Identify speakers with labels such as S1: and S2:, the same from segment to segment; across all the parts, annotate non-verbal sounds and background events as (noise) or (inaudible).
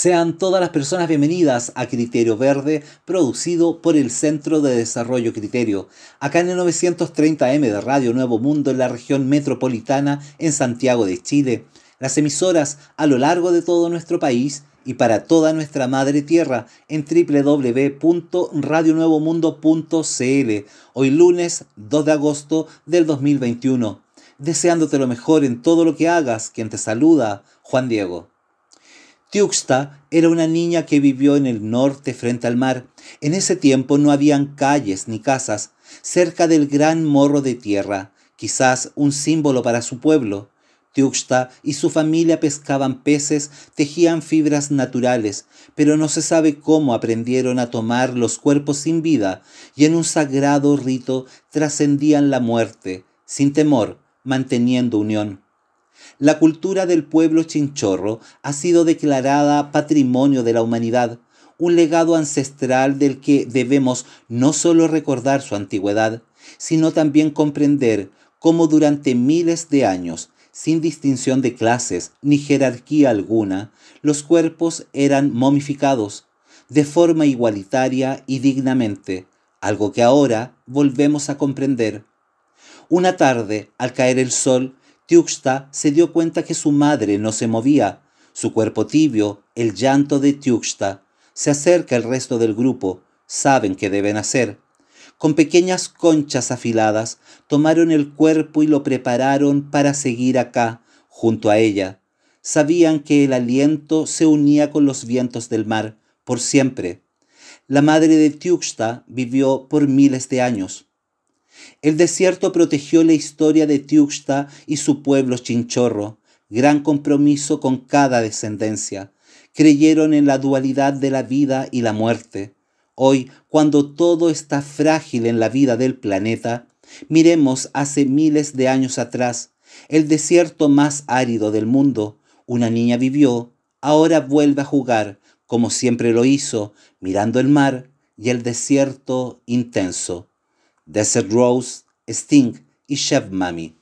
S1: Sean todas las personas bienvenidas a Criterio Verde, producido por el Centro de Desarrollo Criterio, acá en el 930M de Radio Nuevo Mundo en la región metropolitana en Santiago de Chile. Las emisoras a lo largo de todo nuestro país y para toda nuestra madre tierra en www.radionuevomundo.cl, hoy lunes 2 de agosto del 2021. Deseándote lo mejor en todo lo que hagas, quien te saluda, Juan Diego. Tiuxta era una niña que vivió en el norte frente al mar. En ese tiempo no habían calles ni casas, cerca del gran morro de tierra, quizás un símbolo para su pueblo. Tiuxta y su familia pescaban peces, tejían fibras naturales, pero no se sabe cómo aprendieron a tomar los cuerpos sin vida y en un sagrado rito trascendían la muerte, sin temor, manteniendo unión. La cultura del pueblo chinchorro ha sido declarada patrimonio de la humanidad, un legado ancestral del que debemos no solo recordar su antigüedad, sino también comprender cómo durante miles de años, sin distinción de clases ni jerarquía alguna, los cuerpos eran momificados, de forma igualitaria y dignamente, algo que ahora volvemos a comprender. Una tarde, al caer el sol, Tiuxta se dio cuenta que su madre no se movía. Su cuerpo tibio, el llanto de Tiuxta, se acerca el resto del grupo, saben qué deben hacer. Con pequeñas conchas afiladas, tomaron el cuerpo y lo prepararon para seguir acá, junto a ella. Sabían que el aliento se unía con los vientos del mar, por siempre. La madre de Tiuxta vivió por miles de años. El desierto protegió la historia de Tiuxta y su pueblo chinchorro, gran compromiso con cada descendencia. Creyeron en la dualidad de la vida y la muerte. Hoy, cuando todo está frágil en la vida del planeta, miremos hace miles de años atrás, el desierto más árido del mundo. Una niña vivió, ahora vuelve a jugar, como siempre lo hizo, mirando el mar y el desierto intenso. Desert Rose, Sting y Chef Mami.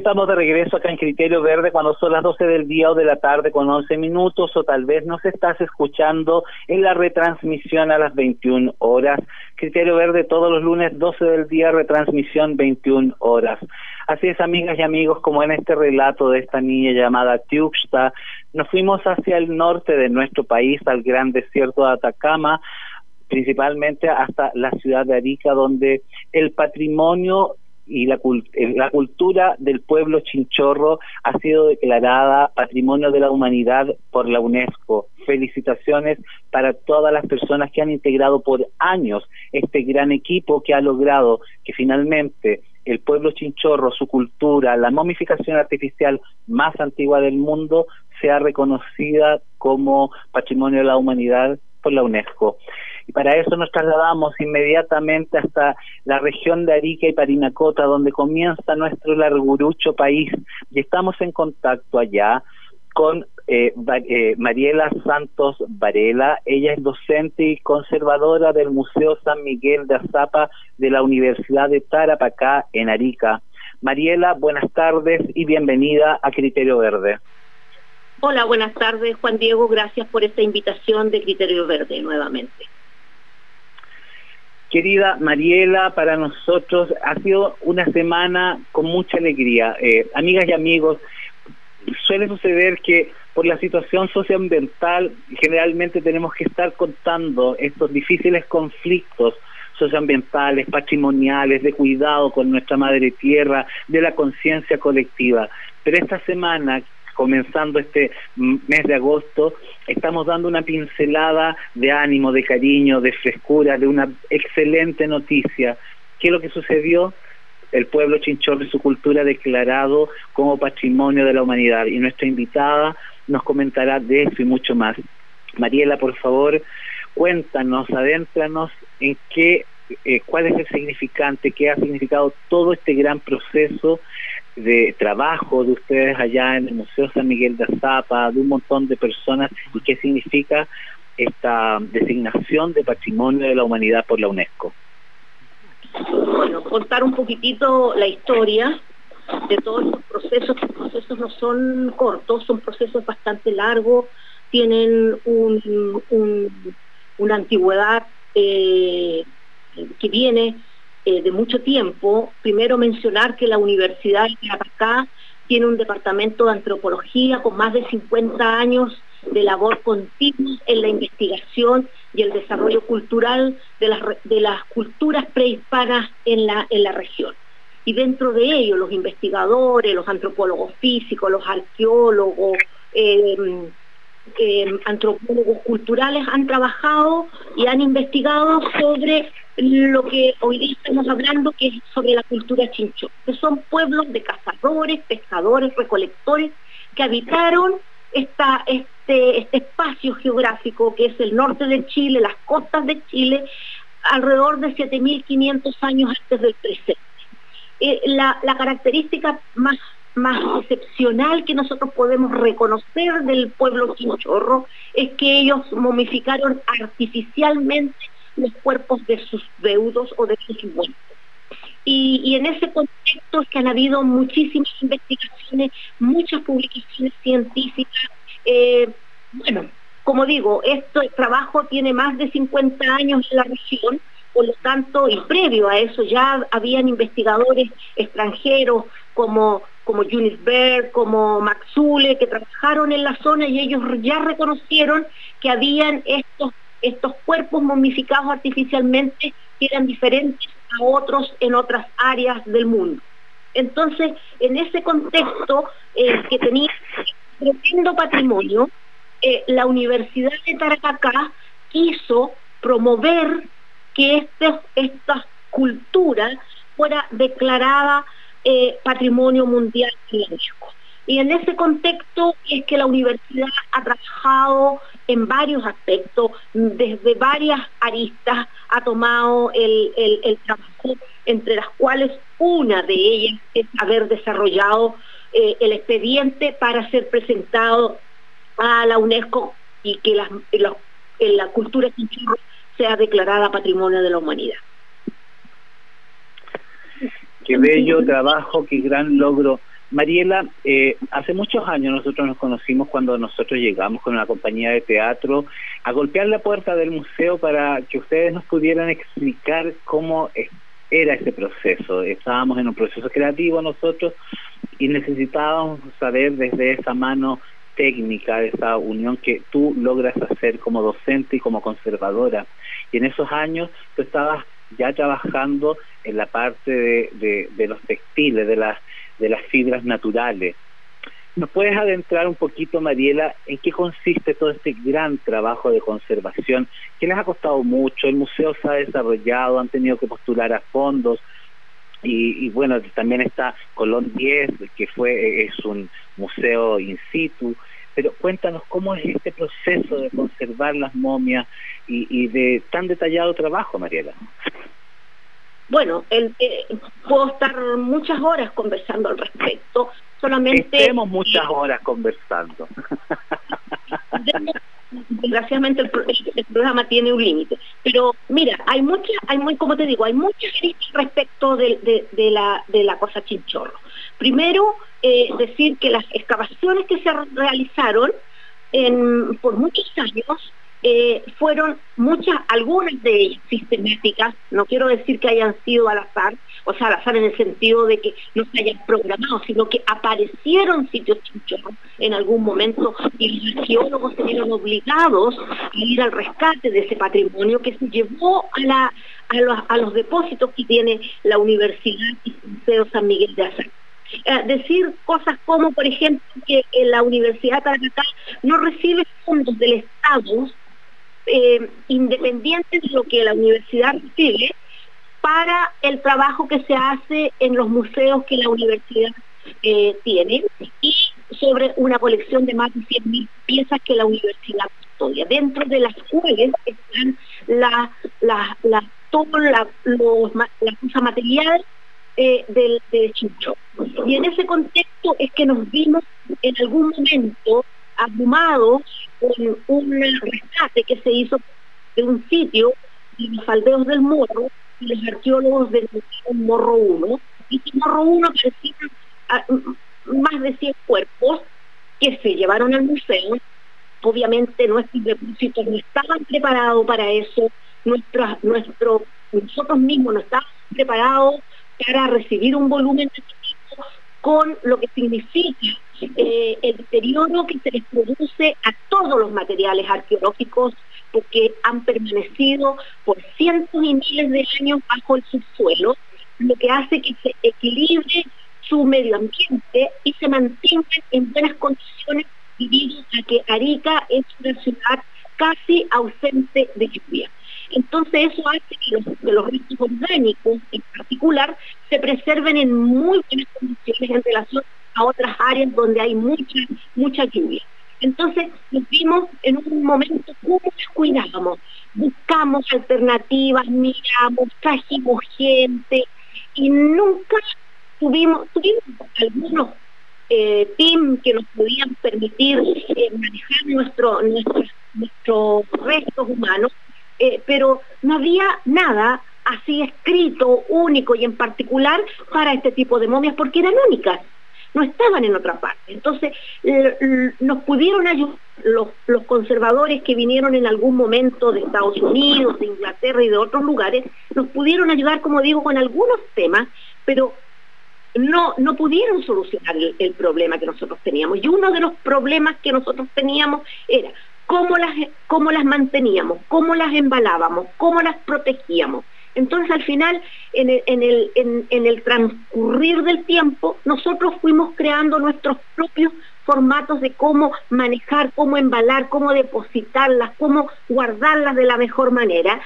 S2: Estamos de regreso acá en Criterio Verde cuando son las 12 del día o de la tarde con 11 minutos o tal vez nos estás escuchando en la retransmisión a las 21 horas. Criterio Verde todos los lunes 12 del día, retransmisión 21 horas. Así es, amigas y amigos, como en este relato de esta niña llamada Tiuxta, nos fuimos hacia el norte de nuestro país, al gran desierto de Atacama, principalmente hasta la ciudad de Arica, donde el patrimonio y la, eh, la cultura del pueblo chinchorro ha sido declarada Patrimonio de la Humanidad por la UNESCO. Felicitaciones para todas las personas que han integrado por años este gran equipo que ha logrado que finalmente el pueblo chinchorro, su cultura, la momificación artificial más antigua del mundo, sea reconocida como Patrimonio de la Humanidad por la UNESCO y para eso nos trasladamos inmediatamente hasta la región de Arica y Parinacota, donde comienza nuestro largurucho país, y estamos en contacto allá con eh, eh, Mariela Santos Varela. Ella es docente y conservadora del Museo San Miguel de Azapa de la Universidad de Tarapacá en Arica. Mariela, buenas tardes y bienvenida a Criterio Verde.
S3: Hola, buenas tardes, Juan Diego. Gracias por esta invitación de Criterio Verde nuevamente.
S2: Querida Mariela, para nosotros ha sido una semana con mucha alegría. Eh, amigas y amigos, suele suceder que por la situación socioambiental generalmente tenemos que estar contando estos difíciles conflictos socioambientales, patrimoniales, de cuidado con nuestra madre tierra, de la conciencia colectiva. Pero esta semana comenzando este mes de agosto, estamos dando una pincelada de ánimo, de cariño, de frescura, de una excelente noticia. ¿Qué es lo que sucedió? El pueblo chinchorro y su cultura declarado como patrimonio de la humanidad. Y nuestra invitada nos comentará de eso y mucho más. Mariela, por favor, cuéntanos, adéntranos en qué, eh, cuál es el significante, qué ha significado todo este gran proceso de trabajo de ustedes allá en el Museo San Miguel de Azapa, de un montón de personas, y qué significa esta designación de Patrimonio de la Humanidad por la UNESCO.
S3: Bueno, contar un poquitito la historia de todos estos procesos. Los procesos no son cortos, son procesos bastante largos, tienen una antigüedad eh, que viene eh, de mucho tiempo, primero mencionar que la Universidad de Tarapacá tiene un departamento de antropología con más de 50 años de labor continua en la investigación y el desarrollo cultural de las, de las culturas prehispanas en la, en la región. Y dentro de ello, los investigadores, los antropólogos físicos, los arqueólogos, eh, eh, antropólogos culturales han trabajado y han investigado sobre lo que hoy día estamos hablando, que es sobre la cultura chincho, que son pueblos de cazadores, pescadores, recolectores, que habitaron este, este espacio geográfico que es el norte de Chile, las costas de Chile, alrededor de 7.500 años antes del presente. Eh, la, característica más excepcional que nosotros podemos reconocer del pueblo chinchorro es que ellos momificaron artificialmente los cuerpos de sus deudos o de sus muertos. Y, en ese contexto es que han habido muchísimas investigaciones, muchas publicaciones científicas. Eh, bueno, como digo, este trabajo tiene más de 50 años en la región, por lo tanto, y previo a eso ya habían investigadores extranjeros como como Eunice Baird, como Maxule, que trabajaron en la zona y ellos ya reconocieron que habían estos estos cuerpos momificados artificialmente eran diferentes a otros en otras áreas del mundo. Entonces, en ese contexto eh, que tenía tremendo patrimonio, eh, la Universidad de Tarapacá quiso promover que este, esta cultura fuera declarada eh, Patrimonio Mundial de. Y en ese contexto es que la universidad ha trabajado en varios aspectos, desde varias aristas ha tomado el, trabajo, entre las cuales una de ellas es haber desarrollado eh, el expediente para ser presentado a la UNESCO y que la, la cultura sea declarada Patrimonio de la Humanidad.
S2: Qué bello trabajo, qué gran logro Mariela, eh, hace muchos años nosotros nos conocimos cuando nosotros llegamos con una compañía de teatro a golpear la puerta del museo para que ustedes nos pudieran explicar cómo era ese proceso. Estábamos en un proceso creativo nosotros y necesitábamos saber desde esa mano técnica, de esa unión que tú logras hacer como docente y como conservadora. Y en esos años tú estabas ya trabajando en la parte de, de los textiles, de las de las fibras naturales. ¿Nos puedes adentrar un poquito, Mariela, en qué consiste todo este gran trabajo de conservación que les ha costado mucho? El museo se ha desarrollado, han tenido que postular a fondos y, bueno, también está Colón 10, que fue es un museo in situ. Pero cuéntanos cómo es este proceso de conservar las momias y, y de tan detallado trabajo, Mariela.
S3: Bueno, el, eh, puedo estar muchas horas conversando al respecto, solamente...
S2: Estemos muchas horas conversando. (laughs)
S3: Desgraciadamente el, programa tiene un límite. Pero mira, hay muchas, hay muy, como te digo, hay muchas respecto de, la, de la cosa chinchorro. Primero, eh, decir que las excavaciones que se realizaron en, por muchos años eh, fueron muchas, algunas de ellas sistemáticas, no quiero decir que hayan sido al azar, o sea, al azar en el sentido de que no se hayan programado, sino que aparecieron sitios chinchorros en algún momento y los arqueólogos se vieron obligados a ir al rescate de ese patrimonio que se llevó a, la, a, los, depósitos que tiene la Universidad y Museo San Miguel de Azar. Eh, decir cosas como, por ejemplo, que la Universidad de no recibe fondos del Estado eh, independientes de lo que la universidad recibe para el trabajo que se hace en los museos que la universidad eh, tiene y sobre una colección de más de 100.000 piezas que la universidad custodia, dentro de las cuales están la, la, la, todo la, los, la cosa material eh, del, del Chincho. Y en ese contexto es que nos vimos en algún momento abrumados con un rescate que se hizo de un sitio de los aldeos del Morro y los arqueólogos del Morro 1. Y en Morro 1 aparecieron ah, más de 100 cuerpos que se llevaron al museo. Obviamente nuestros depósitos no estaban preparados para eso, nuestro, nuestro, nosotros mismos no estábamos preparados para recibir un volumen de este tipo con lo que significa eh, el deterioro que se les produce a todos los materiales arqueológicos porque han permanecido por cientos y miles de años bajo el subsuelo, lo que hace que se equilibre su medio ambiente y se mantengan en buenas condiciones debido a que Arica es una ciudad casi ausente de lluvia. Entonces eso hace que los, restos orgánicos en particular se preserven en muy buenas condiciones en relación a otras áreas donde hay mucha, mucha lluvia. Entonces nos vimos en un momento cómo nos cuidábamos, buscamos alternativas, miramos, trajimos gente y nunca tuvimos, tuvimos algunos eh, teams que nos podían permitir eh, manejar nuestro, nuestros restos humanos, eh, pero no había nada así escrito, único y en particular para este tipo de momias porque eran únicas no estaban en otra parte. Entonces, nos pudieron ayudar los, conservadores que vinieron en algún momento de Estados Unidos, de Inglaterra y de otros lugares, nos pudieron ayudar, como digo, con algunos temas, pero no, no pudieron solucionar el, problema que nosotros teníamos. Y uno de los problemas que nosotros teníamos era cómo las, cómo las manteníamos, cómo las embalábamos, cómo las protegíamos. Entonces al final, en el, transcurrir del tiempo, nosotros fuimos creando nuestros propios formatos de cómo manejar, cómo embalar, cómo depositarlas, cómo guardarlas de la mejor manera.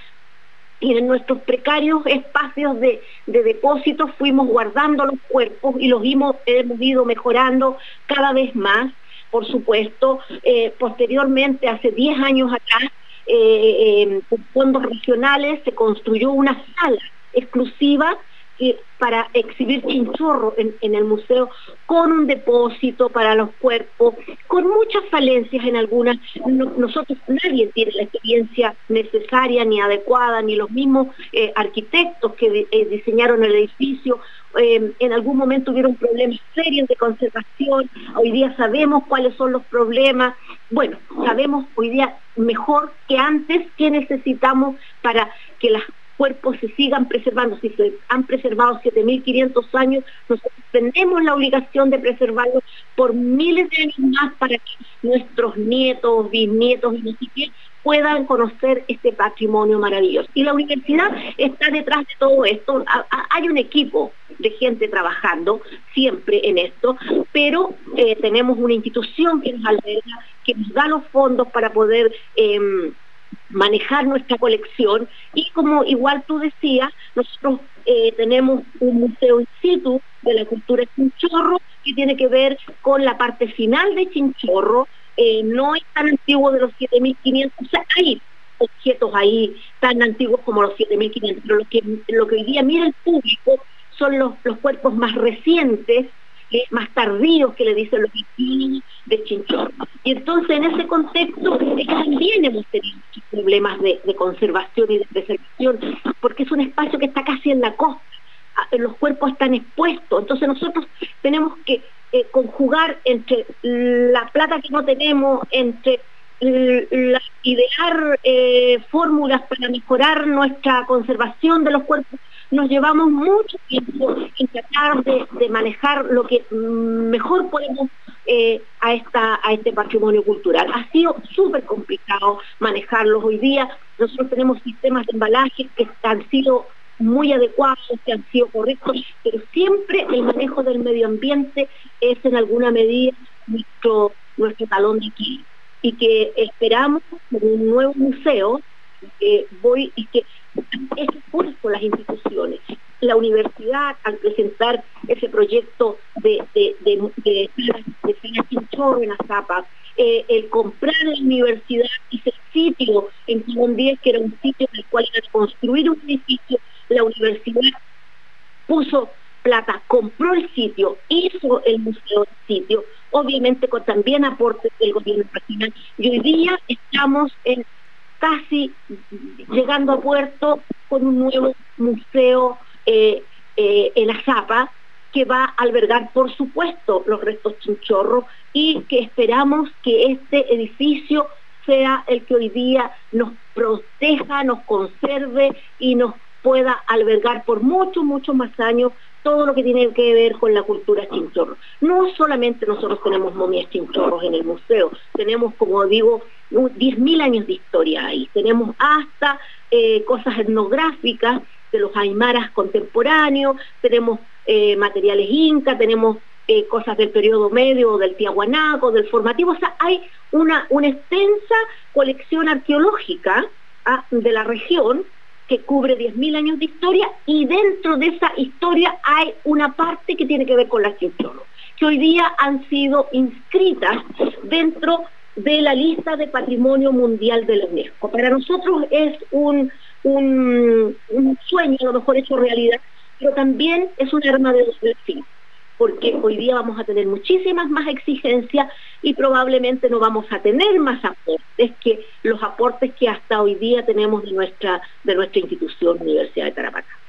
S3: Y en nuestros precarios espacios de, de depósito fuimos guardando los cuerpos y los hemos ido mejorando cada vez más. Por supuesto, eh, posteriormente, hace 10 años atrás, eh, eh, fondos regionales se construyó una sala exclusiva para exhibir chinchorro en, el museo con un depósito para los cuerpos, con muchas falencias en algunas. nosotros, nadie tiene la experiencia necesaria ni adecuada, ni los mismos eh, arquitectos que diseñaron el edificio. Eh, en algún momento tuvieron problemas serios de conservación, hoy día sabemos cuáles son los problemas, bueno, sabemos hoy día mejor que antes qué necesitamos para que las cuerpos se sigan preservando. Si se han preservado 7.500 años, nosotros tenemos la obligación de preservarlos por miles de años más para que nuestros nietos, bisnietos y no sé puedan conocer este patrimonio maravilloso. Y la universidad está detrás de todo esto. Hay un equipo de gente trabajando siempre en esto, pero eh, tenemos una institución que nos alberga, que nos da los fondos para poder... Em, manejar nuestra colección y como igual tú decías, nosotros eh, tenemos un museo in situ de la cultura chinchorro que tiene que ver con la parte final de chinchorro, eh, no es tan antiguo de los 7.500, o sea, hay objetos ahí tan antiguos como los 7.500, pero lo que, lo que hoy día mira el público son los, los cuerpos más recientes más tardíos que le dicen los vecinos de Chinchorro. Y entonces en ese contexto también hemos tenido problemas de, conservación y de preservación, porque es un espacio que está casi en la costa, los cuerpos están expuestos, entonces nosotros tenemos que eh, conjugar entre la plata que no tenemos, entre idear eh, fórmulas para mejorar nuestra conservación de los cuerpos nos llevamos mucho tiempo en tratar de, manejar lo que mejor podemos eh, a, esta, a este patrimonio cultural. Ha sido súper complicado manejarlos hoy día. Nosotros tenemos sistemas de embalaje que han sido muy adecuados, que han sido correctos, pero siempre el manejo del medio ambiente es en alguna medida nuestro, nuestro talón de aquí y que esperamos un nuevo museo que voy y que es por las instituciones. La universidad, al presentar ese proyecto de, de, de, de, en Azapa, eh, el comprar la universidad, ese sitio en Colón 10, que era un sitio en el cual iba a construir un edificio, la universidad puso plata, compró el sitio, hizo el museo del sitio, obviamente con también aportes del gobierno regional. Y hoy día estamos en casi llegando a puerto con un nuevo museo eh, eh, en Azapa que va a albergar, por supuesto, los restos chinchorros y que esperamos que este edificio sea el que hoy día nos proteja, nos conserve y nos pueda albergar por muchos, muchos más años todo lo que tiene que ver con la cultura chinchorro. No solamente nosotros tenemos momias chinchorros en el museo, tenemos, como digo, 10.000 años de historia ahí. Tenemos hasta eh, cosas etnográficas de los aymaras contemporáneos, tenemos eh, materiales inca, tenemos eh, cosas del periodo medio, del tiahuanaco, del formativo, o sea, hay una, una extensa colección arqueológica ah, de la región que cubre 10.000 años de historia y dentro de esa historia hay una parte que tiene que ver con las chinchorros, que hoy día han sido inscritas dentro de la lista de Patrimonio Mundial de la UNESCO. Para nosotros es un, un, sueño, a lo mejor hecho realidad, pero también es un arma de dos filos, porque hoy día vamos a tener muchísimas más exigencias y probablemente no vamos a tener más aportes que los aportes que hasta hoy día tenemos de nuestra, de nuestra institución Universidad de Tarapacá.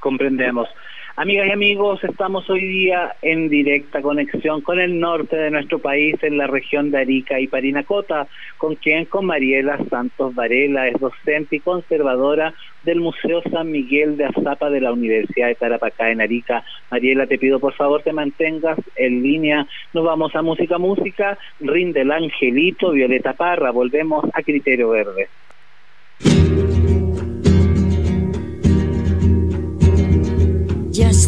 S2: Comprendemos. Amigas y amigos, estamos hoy día en directa conexión con el norte de nuestro país, en la región de Arica y Parinacota, con quien, con Mariela Santos Varela, es docente y conservadora del Museo San Miguel de Azapa de la Universidad de Tarapacá en Arica. Mariela, te pido por favor te mantengas en línea. Nos vamos a música, música, rinde el angelito, Violeta Parra, volvemos a Criterio Verde.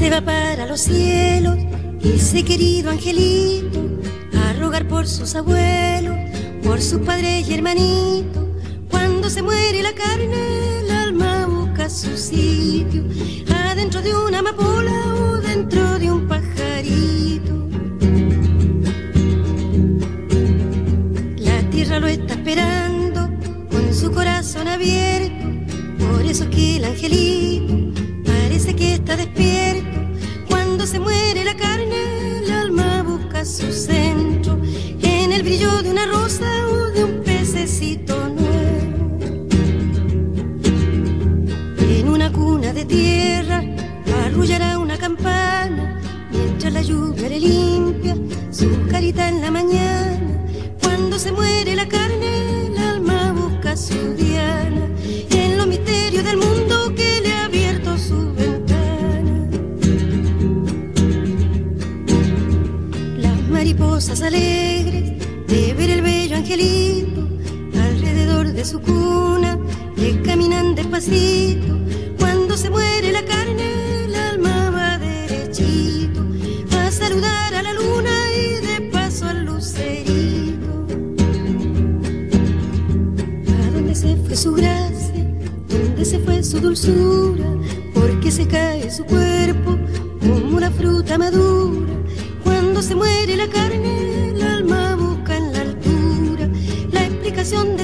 S4: Se va para los cielos ese querido angelito a rogar por sus abuelos, por sus padres y hermanitos. Cuando se muere la carne, el alma busca su sitio, adentro de una amapola o dentro de un pajarito. La tierra lo está esperando con su corazón abierto, por eso que el angelito dice que está despierto. Cuando se muere la carne, el alma busca su centro en el brillo de una rosa o de un pececito nuevo. En una cuna de tierra arrullará una campana mientras la lluvia le limpia su carita en la mañana. Cuando se muere la carne, el alma busca su mariposas alegres de ver el bello angelito alrededor de su cuna le caminan despacito. Cuando se muere la carne, el alma va derechito a saludar a la luna y de paso al lucerito. ¿A dónde se fue su gracia? ¿Dónde se fue su dulzura? Porque se cae su cuerpo como una fruta madura.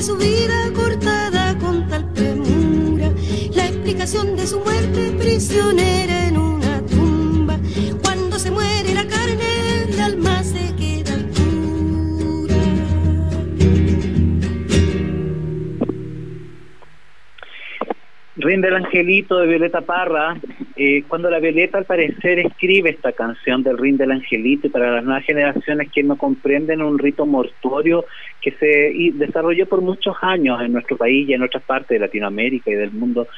S4: Su vida cortada con tal premura, la explicación de su muerte prisionera en una tumba. Cuando se muere la carne, el alma se queda pura.
S2: Rinde el Angelito de Violeta Parra. Eh, cuando la Violeta al parecer escribe esta canción del Rinde el Angelito para las nuevas generaciones que no comprenden un rito mortuorio que se desarrolló por muchos años en nuestro país y en otras partes de Latinoamérica y del mundo.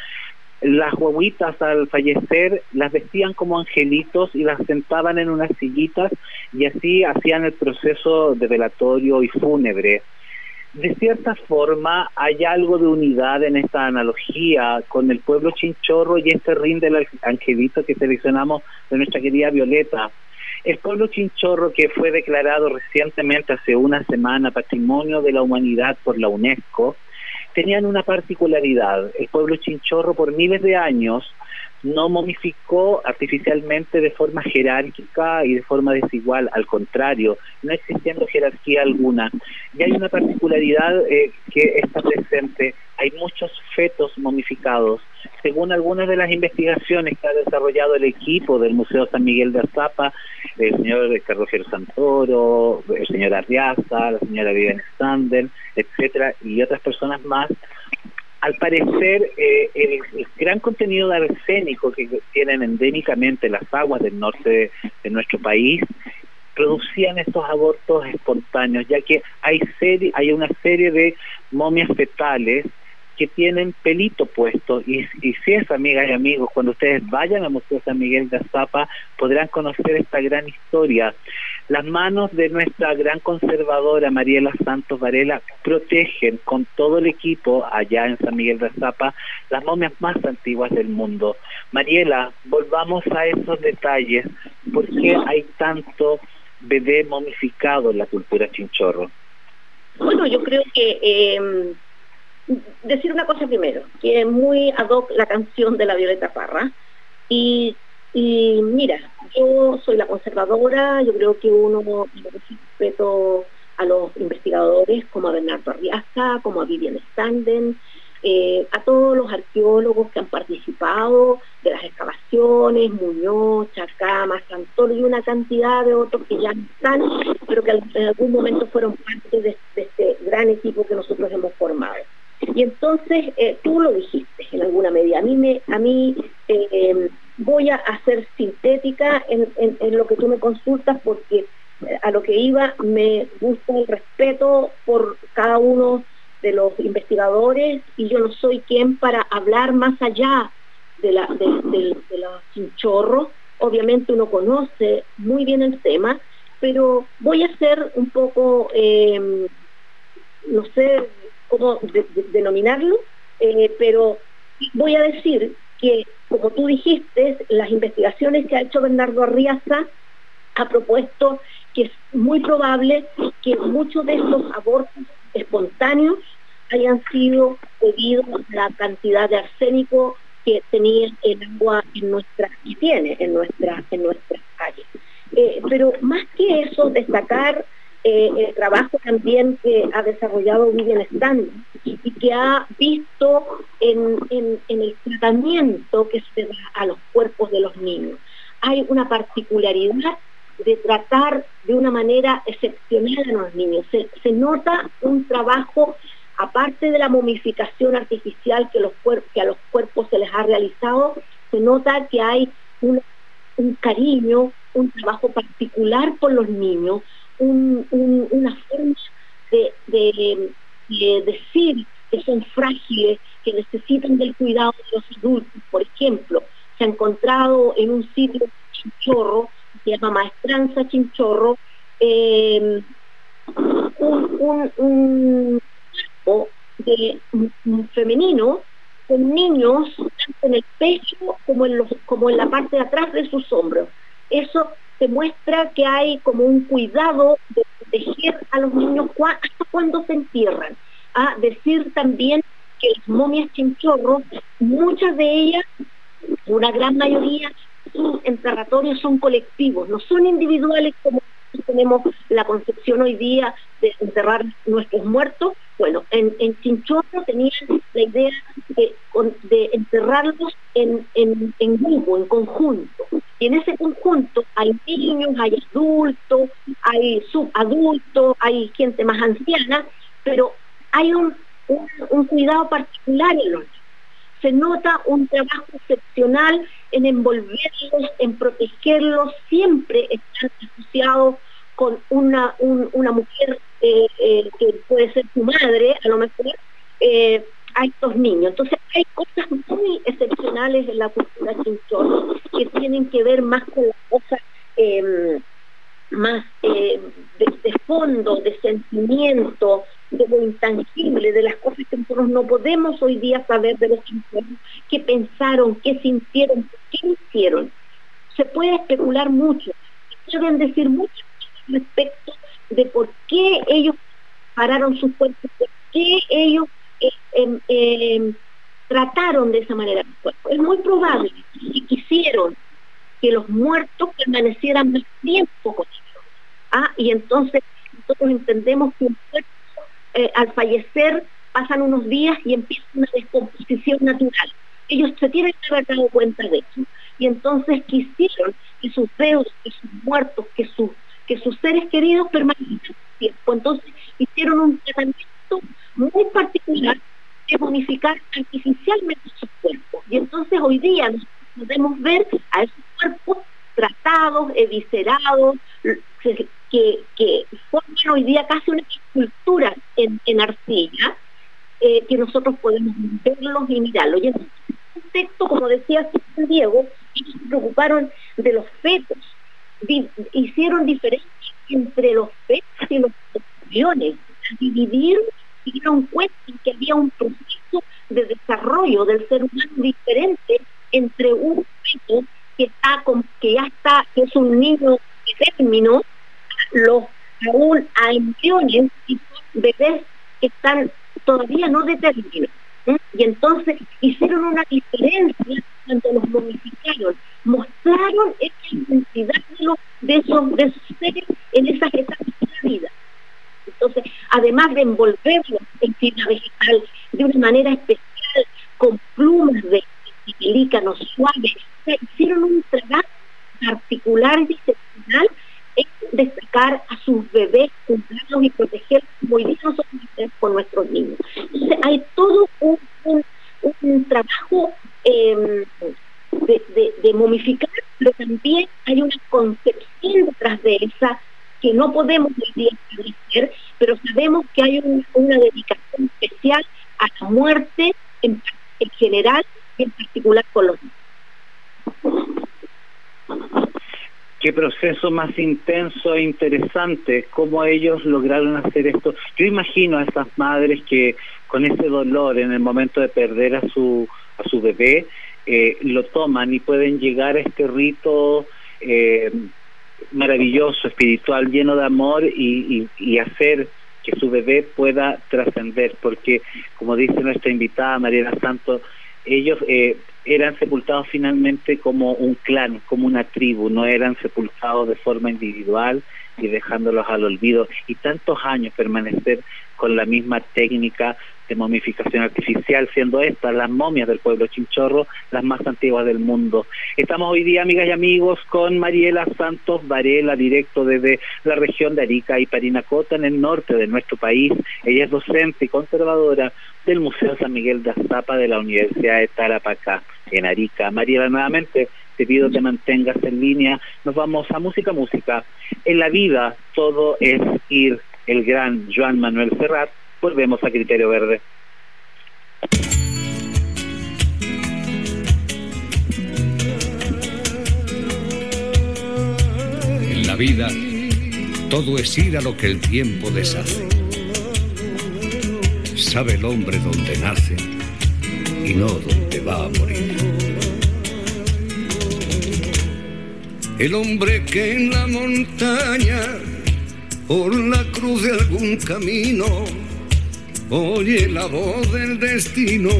S2: Las guaguitas al fallecer las vestían como angelitos y las sentaban en unas sillitas y así hacían el proceso de velatorio y fúnebre de cierta forma hay algo de unidad en esta analogía con el pueblo chinchorro y este rinde del angelito que seleccionamos de nuestra querida Violeta. El pueblo chinchorro que fue declarado recientemente hace una semana Patrimonio de la Humanidad por la UNESCO, tenían una particularidad. El pueblo chinchorro por miles de años no momificó artificialmente de forma jerárquica y de forma desigual, al contrario, no existiendo jerarquía alguna. Y hay una particularidad eh, que está presente, hay muchos fetos momificados. Según algunas de las investigaciones que ha desarrollado el equipo del Museo San Miguel de Azapa, el señor Carlos Santoro, el señor Arriaza, la señora Vivian Standen, etcétera, y otras personas más, al parecer, eh, el, gran contenido de arsénico que tienen endémicamente las aguas del norte de, de, nuestro país producían estos abortos espontáneos, ya que hay, serie, hay una serie de momias fetales que tienen pelito puesto y, y si es amigas y amigos, cuando ustedes vayan al Museo San Miguel de Azapa podrán conocer esta gran historia. Las manos de nuestra gran conservadora Mariela Santos Varela protegen con todo el equipo allá en San Miguel de Azapa las momias más antiguas del mundo. Mariela, volvamos a esos detalles. ¿Por qué hay tanto bebé momificado en la cultura chinchorro?
S3: Bueno, yo creo que eh, decir una cosa primero, que es muy ad hoc la canción de la Violeta Parra. Y, mira, yo soy la conservadora, yo creo que uno respeto a los investigadores como a Bernardo Arriaza, como a Vivian Standen, eh, a todos los arqueólogos que han participado de las excavaciones, Muñoz, Chacama, Santoro y una cantidad de otros que ya están, pero que en algún momento fueron parte de este gran equipo que nosotros hemos formado. Y entonces eh, tú lo dijiste en alguna medida. A mí, me, a mí eh, voy a hacer sintética en, en, lo que tú me consultas porque eh, a lo que iba me gusta el respeto por cada uno de los investigadores y yo no soy quien para hablar más allá de la de, de, los chinchorros. Obviamente uno conoce muy bien el tema, pero voy a hacer un poco, eh, no sé, cómo de, de, denominarlo, eh, pero voy a decir que, como tú dijiste, las investigaciones que ha hecho Bernardo Arriaza ha propuesto que es muy probable que muchos de estos abortos espontáneos hayan sido debido a la cantidad de arsénico que tenía el agua en nuestra y tiene en nuestra en nuestras calles. Eh, pero más que eso, destacar eh, el trabajo también que ha desarrollado Vivian Stanley y, que ha visto en, en, el tratamiento que se da a los cuerpos de los niños. Hay una particularidad de tratar de una manera excepcional a los niños. Se, nota un trabajo, aparte de la momificación artificial que, los que a los cuerpos se les ha realizado, se nota que hay un, cariño, un trabajo particular por los niños, una forma de, de decir que son frágiles, que necesitan del cuidado de los adultos. Por ejemplo, se ha encontrado en un sitio chinchorro, se llama Maestranza Chinchorro, em, un, un, de, femenino con niños tanto en el pecho como en la parte de atrás de sus hombros. Eso demuestra que hay como un cuidado de proteger a los niños hasta cuando se entierran. A decir también que las momias chinchorros, muchas de ellas, una gran mayoría, sus enterratorios son colectivos, no son individuales como tenemos la concepción hoy día de enterrar nuestros muertos. Bueno, en, Chinchorro tenían la idea de, enterrarlos en, en, grupo, en conjunto. Y en ese conjunto hay niños, hay adultos, hay subadultos, hay gente más anciana, pero hay un, cuidado particular en los se nota un trabajo excepcional en envolverlos, en protegerlos, siempre están asociados con una, una mujer eh, eh, que puede ser su madre, a lo mejor, eh, a estos niños. Entonces hay cosas muy excepcionales en la cultura que tienen que ver más con las cosas em, más de, de, fondo, de sentimiento, de lo intangible, de las cosas que nosotros no podemos hoy día saber de los chinchorros, qué pensaron, qué sintieron, qué hicieron. Se puede especular mucho, pueden decir muchas respecto de por qué ellos pararon sus cuerpos, por qué ellos em, em, trataron de esa manera Es muy probable que quisieron que los muertos permanecieran más tiempo con ellos. ¿ah? Y entonces nosotros entendemos que un cuerpo eh, al fallecer pasan unos días y empieza una descomposición natural. Ellos se tienen que haber dado cuenta de eso. Y entonces quisieron que sus dedos, que sus muertos, que sus que sus seres queridos permanecieran tiempo. Entonces hicieron un tratamiento muy particular de bonificar artificialmente sus cuerpos. Y entonces hoy día nos podemos ver a esos cuerpos tratados, eviscerados, que, que forman hoy día casi una escultura en, arcilla, eh, que nosotros podemos verlos y mirarlos. Y en este contexto, como decía Diego, ellos se preocuparon de los fetos, hicieron diferencia entre los fetos y los aviones. Al dividir, se dieron cuenta que había un proceso de desarrollo del ser humano diferente entre un feto que está con, que ya está, que es un niño de término, los aún a embriones y bebés que están todavía no de término. Y entonces hicieron una diferencia cuando los momificaron, mostraron esa identidad de, los, de esos seres en esas etapas de la vida. Entonces, además de envolverlos en fibra vegetal de una manera especial, con plumas de pelícanos suaves, hicieron un trabajo particular y excepcional en destacar a sus bebés, cuidarlos y protegerlos como hoy día nosotros con nuestros niños. Entonces, hay todo un, trabajo eh, de, momificar, pero también hay una concepción detrás de esa que no podemos hoy día establecer, pero sabemos que hay una dedicación especial a la muerte en, general y en particular con
S2: qué proceso más intenso e interesante, cómo ellos lograron hacer esto. Yo imagino a esas madres que con ese dolor en el momento de perder a su, a su bebé, eh, lo toman y pueden llegar a este rito eh, maravilloso, espiritual, lleno de amor y, hacer que su bebé pueda trascender, porque como dice nuestra invitada Mariela Santos, ellos eh, eran sepultados finalmente como un clan, como una tribu, no eran sepultados de forma individual y dejándolos al olvido y tantos años permanecer con la misma técnica de momificación artificial, siendo estas las momias del pueblo chinchorro las más antiguas del mundo. Estamos hoy día, amigas y amigos, con Mariela Santos Varela, directo desde la región de Arica y Parinacota, en el norte de nuestro país. Ella es docente y conservadora del Museo San Miguel de Azapa de la Universidad de Tarapacá, en Arica. Mariela, nuevamente te pido que mantengas en línea. Nos vamos a música, música. En la vida todo es ir. El gran Joan Manuel Serrat volvemos a Criterio Verde.
S5: En la vida, todo es ir a lo que el tiempo deshace. Sabe el hombre dónde nace y no dónde va a morir. El hombre que en la montaña, por la cruz de algún camino, oye la voz del destino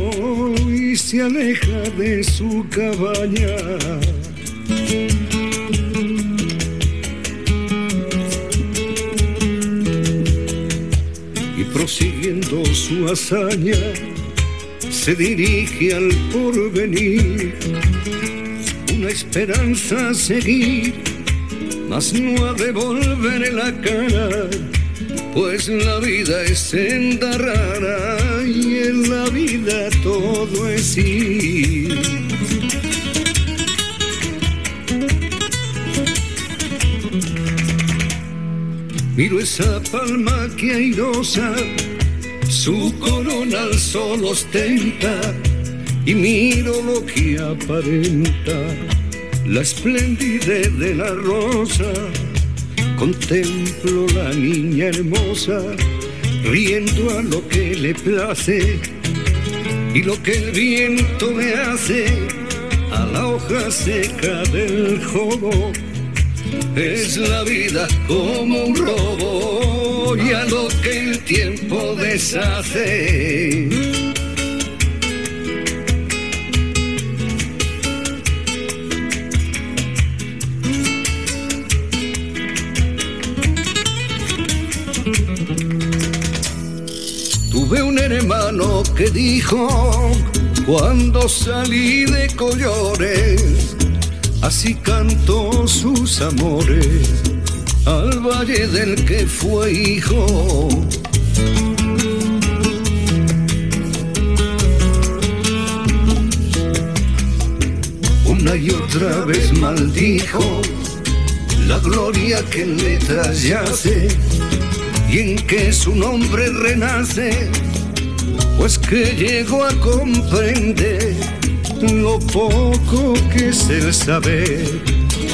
S5: y se aleja de su cabaña. Y prosiguiendo su hazaña, se dirige al porvenir, una esperanza a seguir, mas no ha de volver la cara pues la vida es senda rara y en la vida todo es ir. Miro esa palma que airosa, su corona al sol ostenta, y miro lo que aparenta, la esplendidez de la rosa Contemplo la niña hermosa riendo a lo que le place y lo que el viento le hace a la hoja seca del jobo. Es la vida como un robo y a lo que el tiempo deshace. Hermano que dijo cuando salí de Collores, así cantó sus amores al valle del que fue hijo. Una y otra vez maldijo la gloria que en letras yace y en que su nombre renace pues que llego a comprender lo poco que es el saber.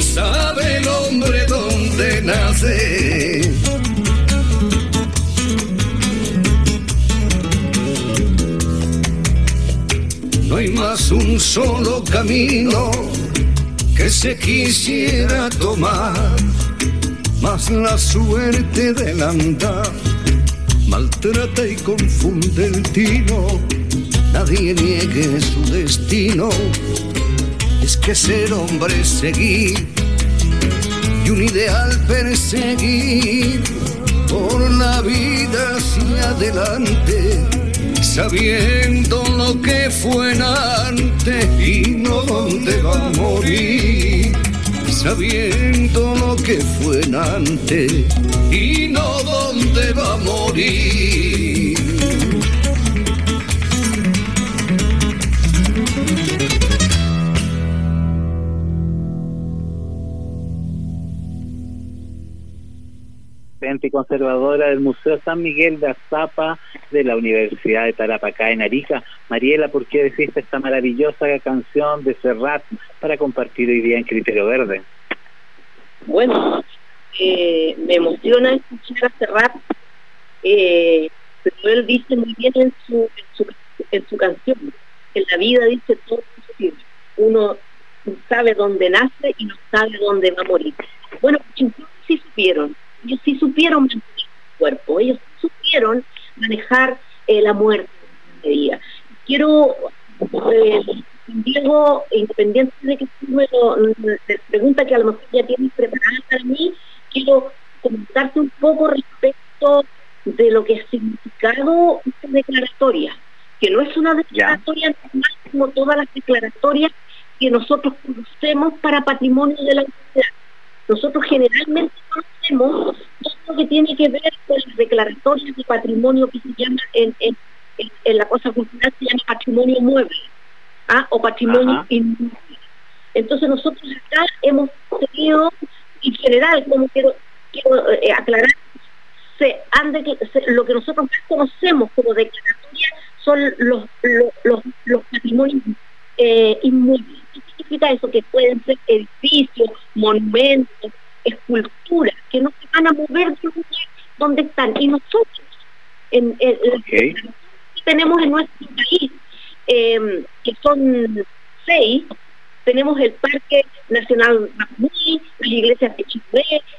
S5: Sabe el hombre dónde nace. No hay más un solo camino que se quisiera tomar, más la suerte del andar maltrata y confunde el tino, nadie niegue su destino, es que ser hombre es seguir y un ideal perseguir. Por la vida hacia adelante, sabiendo lo que fue antes y no dónde va a morir sabiendo lo que fue antes y no dónde va a morir.
S2: Y conservadora del Museo San Miguel de Azapa de la Universidad de Tarapacá en Arica. Mariela, ¿por qué decís esta maravillosa canción de Serrat para compartir hoy día en Criterio Verde?
S3: Bueno, eh, me emociona escuchar a Serrat, eh, pero él dice muy bien en su, en su, canción, en la vida dice todo uno sabe dónde nace y no sabe dónde va a morir. Bueno, sí supieron, sí supieron mantener su cuerpo, ellos supieron manejar eh, la muerte de día. Quiero, eh, Diego, independiente de que me lo, pregunta que a lo mejor ya tienes preparada para mí, quiero comentarte un poco respecto de lo que ha significado esta declaratoria, que no es una declaratoria normal como todas las declaratorias que nosotros conocemos para patrimonio de la humanidad. Nosotros generalmente conocemos que tiene que ver con las declaratorias de patrimonio que se llama en, en, la cosa cultural se llama patrimonio mueble ¿ah? o patrimonio inmueble. Entonces nosotros acá hemos tenido, en general, como quiero, quiero eh, aclarar, se han lo que nosotros más conocemos como declaratoria son los, los, los, patrimonios eh, inmuebles. ¿Qué significa eso? Que pueden ser edificios, monumentos, esculturas, que no se van a mover de donde están. Y nosotros, en, que tenemos en nuestro país, em, que son seis, tenemos el Parque Nacional Rapanui, las iglesias de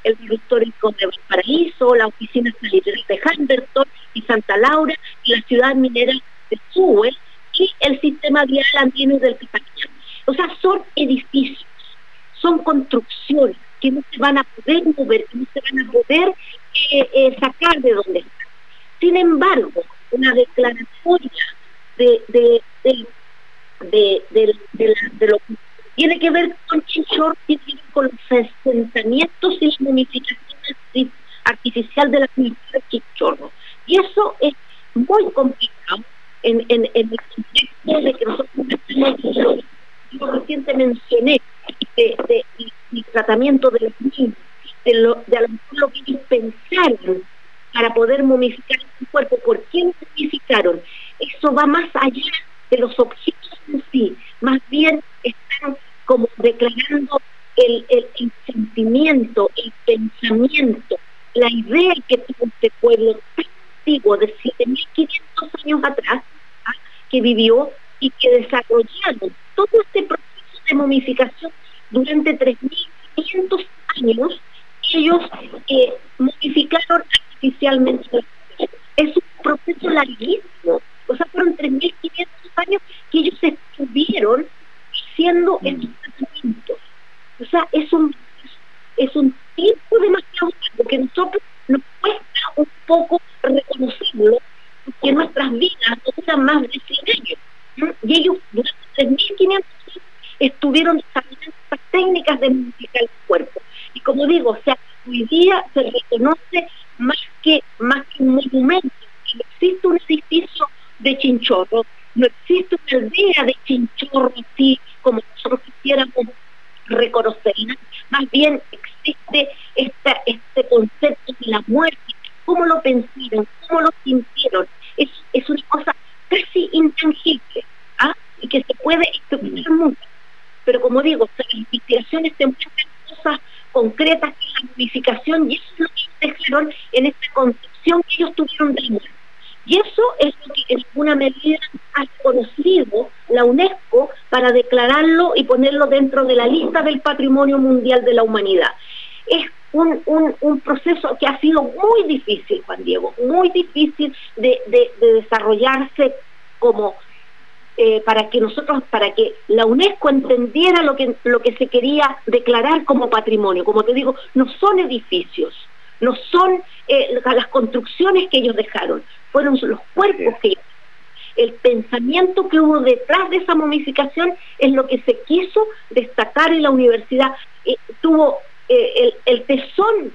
S3: el Histórico de Valparaíso, la Oficina de Humberton y Santa Laura, y la ciudad minera de Sue, y el sistema vial andino del Pipaquía. O sea, son edificios, son construcciones que no se van a poder mover, que no se van a poder eh, eh, sacar de donde están. Sin embargo, una declaratoria de, de, de, de, lo que tiene que ver con Chinchor, tiene que ver con los asentamientos y la momificación artificial de la cultura de Chinchorro. Y eso es muy complicado en, en, el contexto de que nosotros tenemos, yo reciente mencioné, de, de, el tratamiento de los niños, de, lo, de a lo mejor lo que ellos pensaron para poder momificar su cuerpo, ¿por lo momificaron? Eso va más allá de los objetos en sí, más bien están como declarando el, el, sentimiento, el pensamiento, la idea que tuvo este pueblo tan antiguo de 7.500 años atrás, ¿ah? que vivió y que desarrollaron todo este proceso de momificación durante 3.500 años, ellos eh, modificaron artificialmente Es un proceso larguísimo. O sea, fueron 3.500 años que ellos estuvieron haciendo estos tratamientos. O sea, es un, es un tiempo demasiado largo que nosotros nos cuesta un poco reconocerlo, porque nuestras vidas no duran más de 100 años. Y ellos durante 3.500 años estuvieron desarrollando estas técnicas de. Y como digo, o sea, hoy día se reconoce más que, más que un monumento, no existe un edificio de chinchorro, no existe una aldea de chinchorro así como nosotros quisiéramos reconocerla, más bien existe esta, este concepto de la muerte, cómo lo pensaron, cómo lo sintieron, es, es una cosa casi intangible, ¿ah? y que se puede explicar mucho pero como digo, las investigaciones te muestran cosas concretas que la modificación y eso es lo que ellos dejaron en esta concepción que ellos tuvieron del mundo. Y eso es lo medida ha conocido la UNESCO para declararlo y ponerlo dentro de la lista del Patrimonio Mundial de la Humanidad. Es un, un, proceso que ha sido muy difícil, Juan Diego, muy difícil de, de desarrollarse como eh, para que nosotros, para que la UNESCO entendiera lo que, lo que se quería declarar como patrimonio. Como te digo, no son edificios, no son eh, las construcciones que ellos dejaron, fueron los cuerpos que ellos el pensamiento que hubo detrás de esa momificación es lo que se quiso destacar en la universidad. Eh, tuvo el, el, tesón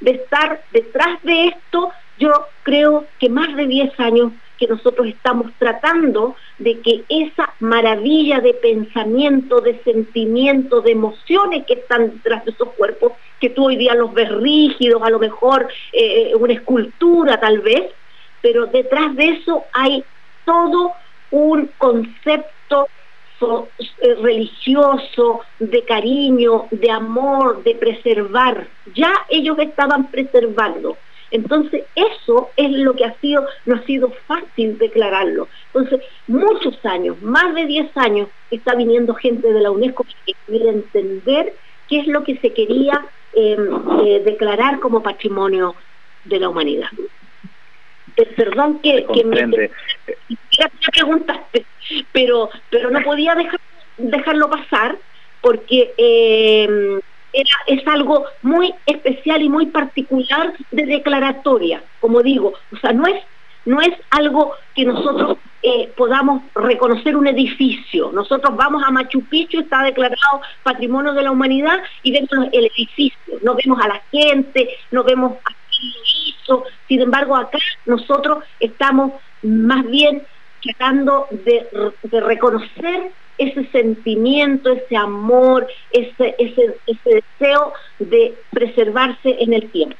S3: de estar detrás de esto, yo creo que más de 10 años que nosotros estamos tratando de que esa maravilla de pensamiento, de sentimiento, de emociones que están detrás de esos cuerpos, que tú hoy día los ves rígidos, a lo mejor eh, una escultura tal vez, pero detrás de eso hay todo un concepto eh, religioso, de cariño, de amor, de preservar. Ya ellos estaban preservando. Entonces, eso es lo que ha sido, no ha sido fácil declararlo. Entonces, muchos años, más de 10 años, está viniendo gente de la UNESCO que quiere entender qué es lo que se quería em, eh, declarar como patrimonio de la humanidad. Eh, perdón que, que me, me preguntaste, (laughs) pero, pero no podía dejar, dejarlo pasar porque em, es algo muy especial y muy particular de declaratoria, como digo, o sea, no es no es algo que nosotros eh, podamos reconocer un edificio. Nosotros vamos a Machu Picchu, está declarado Patrimonio de la Humanidad y vemos el edificio, no vemos a la gente, no vemos a. Sin embargo, acá nosotros estamos más bien tratando de, reconocer ese sentimiento, ese amor, ese, ese, ese deseo de preservarse en el tiempo.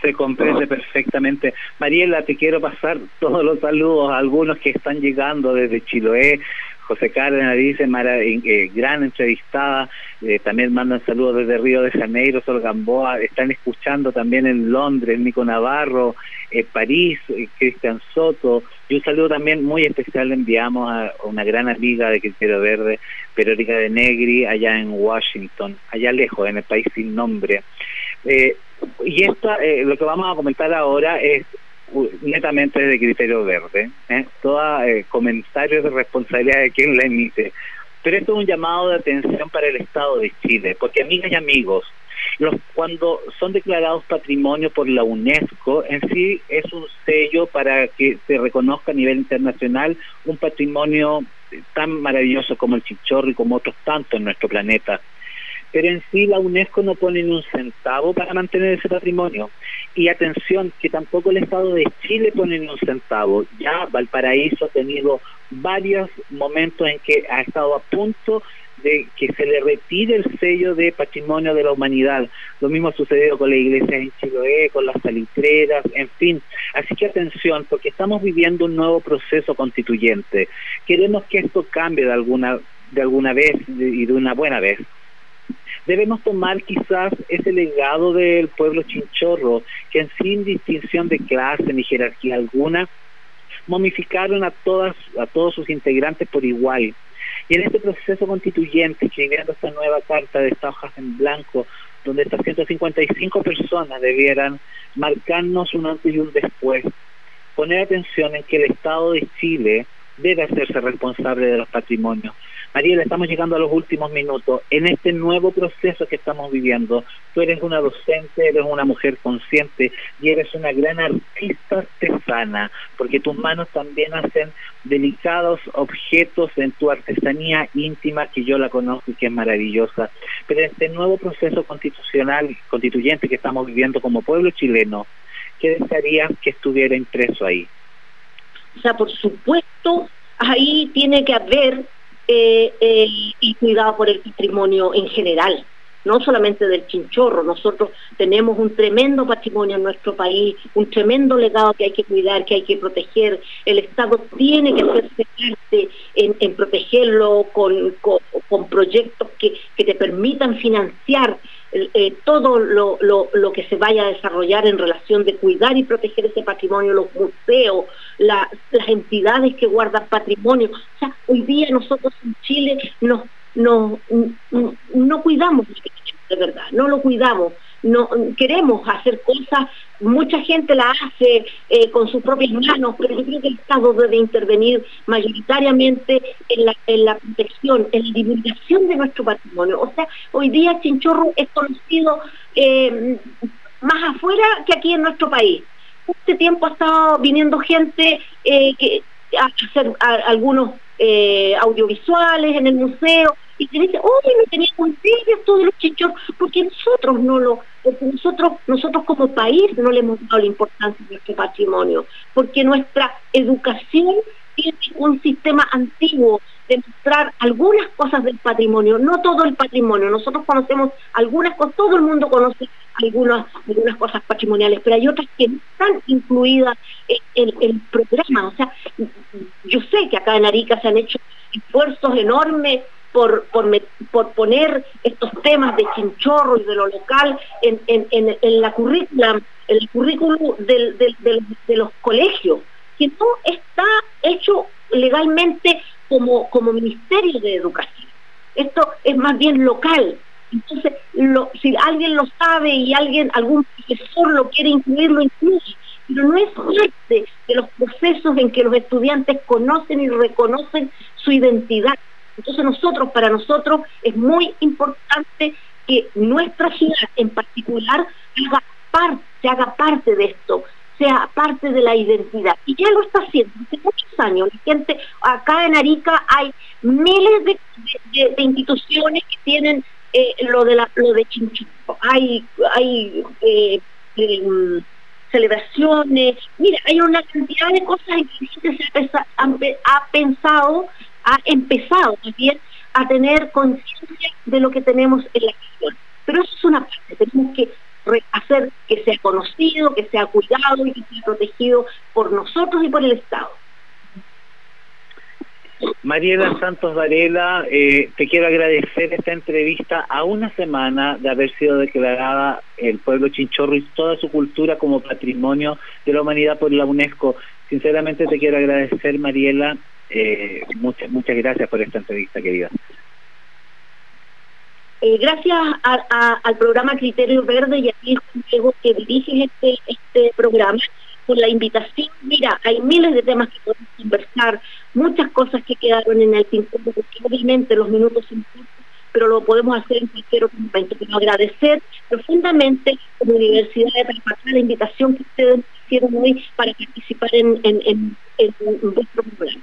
S2: Se comprende perfectamente. Mariela, te quiero pasar (laughs) todos los saludos a algunos que están llegando desde Chiloé, José Cárdenas dice, eh, gran entrevistada, eh, también mandan saludos desde Río de Janeiro, Sol Gamboa, están escuchando también en Londres, Nico Navarro, eh, París, Cristian Soto, y un saludo también muy especial le enviamos a una gran amiga de Criterio Verde, Verónica de Negri, allá en Washington, allá lejos, en el país sin nombre. y esta, lo que vamos a comentar ahora es netamente de criterio verde, ¿eh? todo eh, comentarios de responsabilidad de quien la emite. Pero esto es un llamado de atención para el Estado de Chile, porque amigas y amigos, los, cuando son declarados patrimonio por la UNESCO, en sí es un sello para que se reconozca a nivel internacional un patrimonio tan maravilloso como el chichorro y como otros tantos en nuestro planeta pero en sí la UNESCO no pone ni un centavo para mantener ese patrimonio. Y atención, que tampoco el Estado de Chile pone ni un centavo. Ya Valparaíso ha tenido varios momentos en que ha estado a punto de que se le retire el sello de patrimonio de la humanidad. Lo mismo ha sucedido con la iglesia en Chiloé, con las salitreras, en fin. Así que atención, porque estamos viviendo un nuevo proceso constituyente. Queremos que esto cambie de alguna, de alguna vez y de una buena vez debemos tomar quizás ese legado del pueblo chinchorro, que sin distinción de clase ni jerarquía alguna, momificaron a todas a todos sus integrantes por igual. Y en este proceso constituyente, escribiendo esta nueva carta de estas hojas en blanco, donde estas 155 personas debieran marcarnos un antes y un después, poner atención en que el Estado de Chile debe hacerse responsable de los patrimonios, Mariela, estamos llegando a los últimos minutos. En este nuevo proceso que estamos viviendo, tú eres una docente, eres una mujer consciente y eres una gran artista artesana, porque tus manos también hacen delicados objetos en tu artesanía íntima, que yo la conozco y que es maravillosa. Pero en este nuevo proceso constitucional, constituyente que estamos viviendo como pueblo chileno, ¿qué desearías que estuviera impreso ahí?
S3: O sea, por supuesto, ahí tiene que haber eh, y cuidado por el patrimonio en general, no solamente del chinchorro. Nosotros tenemos un tremendo patrimonio en nuestro país, un tremendo legado que hay que cuidar, que hay que proteger. El Estado tiene que hacerse parte en, protegerlo con, con, proyectos que, que te permitan financiar eh, todo lo, lo, que se vaya a desarrollar en relación de cuidar y proteger ese patrimonio, los museos, las entidades que guardan patrimonio. O sea, hoy día nosotros en Chile no, no, no cuidamos de verdad, no lo cuidamos no queremos hacer cosas, mucha gente la hace eh, con sus propias manos, pero yo creo que el Estado debe intervenir mayoritariamente en la, en la protección, en la divulgación de nuestro patrimonio. O sea, hoy día Chinchorro es conocido eh, más afuera que aquí en nuestro país. Este tiempo ha estado viniendo gente eh, que, a hacer algunos audiovisuales en el museo, y que dice, oye, no teníamos idea esto de los chichos, porque nosotros no lo, porque nosotros, nosotros como país no le hemos dado la importancia a nuestro patrimonio, porque nuestra educación tiene un sistema antiguo de mostrar algunas cosas del patrimonio, no todo el patrimonio. Nosotros conocemos algunas cosas, todo el mundo conoce algunas, algunas cosas patrimoniales, pero hay otras que no están incluidas en el programa. O sea, yo sé que acá en Arica se han hecho esfuerzos enormes por, por, poner estos temas de chinchorro y de lo local en, en, la currícula, el currículum de los colegios, que no está hecho legalmente como, como Ministerio de Educación. Esto es más bien local. Entonces, si alguien lo sabe y alguien, algún profesor lo quiere incluir, lo incluye. Pero no es parte de los procesos en que los estudiantes conocen y reconocen su identidad Entonces nosotros, para nosotros, es muy importante que nuestra ciudad en particular haga parte, se haga parte de esto, sea parte de la identidad. Y ya lo está haciendo hace muchos años. La gente, acá en Arica hay miles de, instituciones que tienen eh, lo de la, lo de Hay, hay eh, em, celebraciones. Mira, hay una cantidad de cosas que se ha, ha pensado, ha empezado también a tener conciencia de lo que tenemos en la región. Pero eso es una parte, tenemos que hacer que sea conocido, que sea cuidado y que sea protegido por nosotros y por el Estado.
S2: Mariela Santos Varela, eh, te quiero agradecer esta entrevista a una semana de haber sido declarada el pueblo chinchorro y toda su cultura como patrimonio de la humanidad por la UNESCO. Sinceramente te quiero agradecer, Mariela. Eh, muchas, muchas gracias por esta entrevista, querida.
S3: Eh, gracias al programa Criterio Verde y a ti, Diego, que diriges este, este programa, por la invitación. Mira, hay miles de temas que podemos conversar, muchas cosas que quedaron en el tiempo, porque obviamente los minutos son cortos, pero lo podemos hacer en cualquier otro momento. Quiero agradecer profundamente la Universidad de la invitación que ustedes hicieron hoy para participar en, en, en vuestro programa.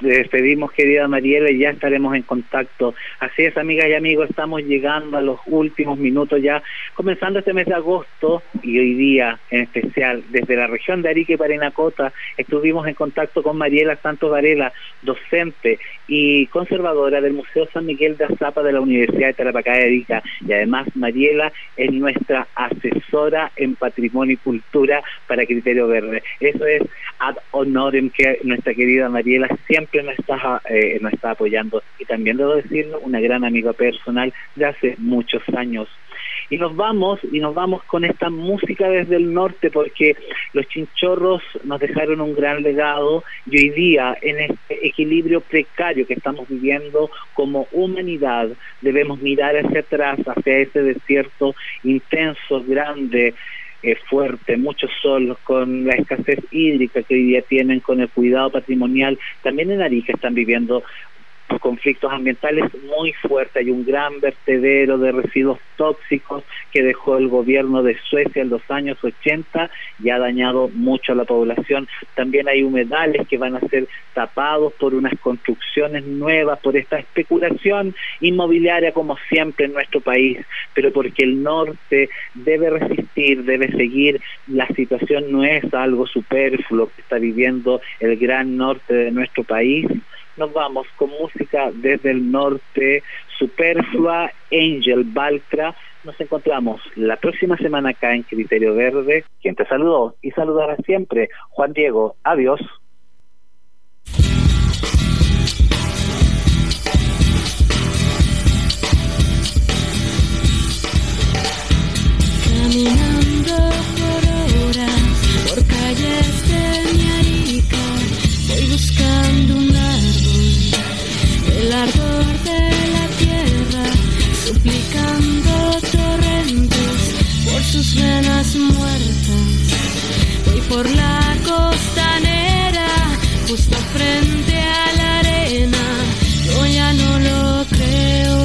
S2: despedimos, querida Mariela, y ya estaremos en contacto. Así es, amigas y amigos, estamos llegando a los últimos minutos ya, comenzando este mes de agosto y hoy día en especial, desde la región de Arica y Parinacota, estuvimos en contacto con Mariela Santos Varela, docente y conservadora del Museo San Miguel de Azapa de la Universidad de Tarapacá de Arica. Y además, Mariela es nuestra asesora en patrimonio y cultura para Criterio Verde. Eso es ad honorem que nuestra querida Mariela siempre que nos está, eh, nos está apoyando y también debo decirlo, una gran amiga personal de hace muchos años. Y nos vamos, y nos vamos con esta música desde el norte, porque los chinchorros nos dejaron un gran legado y hoy día, en este equilibrio precario que estamos viviendo como humanidad, debemos mirar hacia atrás, hacia ese desierto intenso, grande, fuerte, mucho sol, con la escasez hídrica que hoy día tienen, con el cuidado patrimonial, también en Arica están viviendo conflictos ambientales muy fuertes. Hay un gran vertedero de residuos tóxicos que dejó el gobierno de Suecia en los años 80 y ha dañado mucho a la población. También hay humedales que van a ser tapados por unas construcciones nuevas, por esta especulación inmobiliaria como siempre en nuestro país, pero porque el norte debe resistir, debe seguir. La situación no es algo superfluo que está viviendo el gran norte de nuestro país nos vamos con música desde el norte, Superflua, Angel Baltra. Nos encontramos la próxima semana acá en Criterio Verde. Quien te saludó y saludará siempre, Juan Diego. Adiós.
S6: Sus venas muertas. Voy por la costanera, justo frente a la arena, yo ya no lo creo.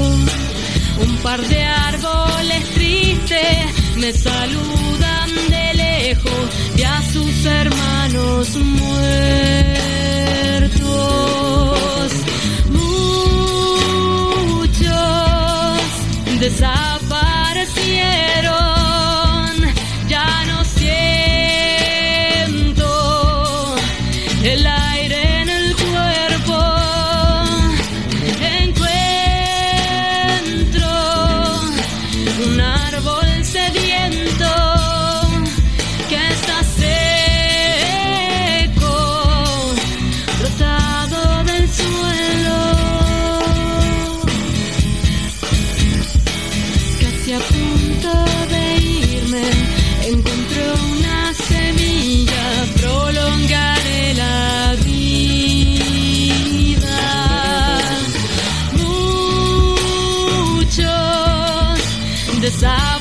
S6: Un par de árboles tristes me saludan de lejos y a sus hermanos muertos. desaparecieron,
S7: Stop.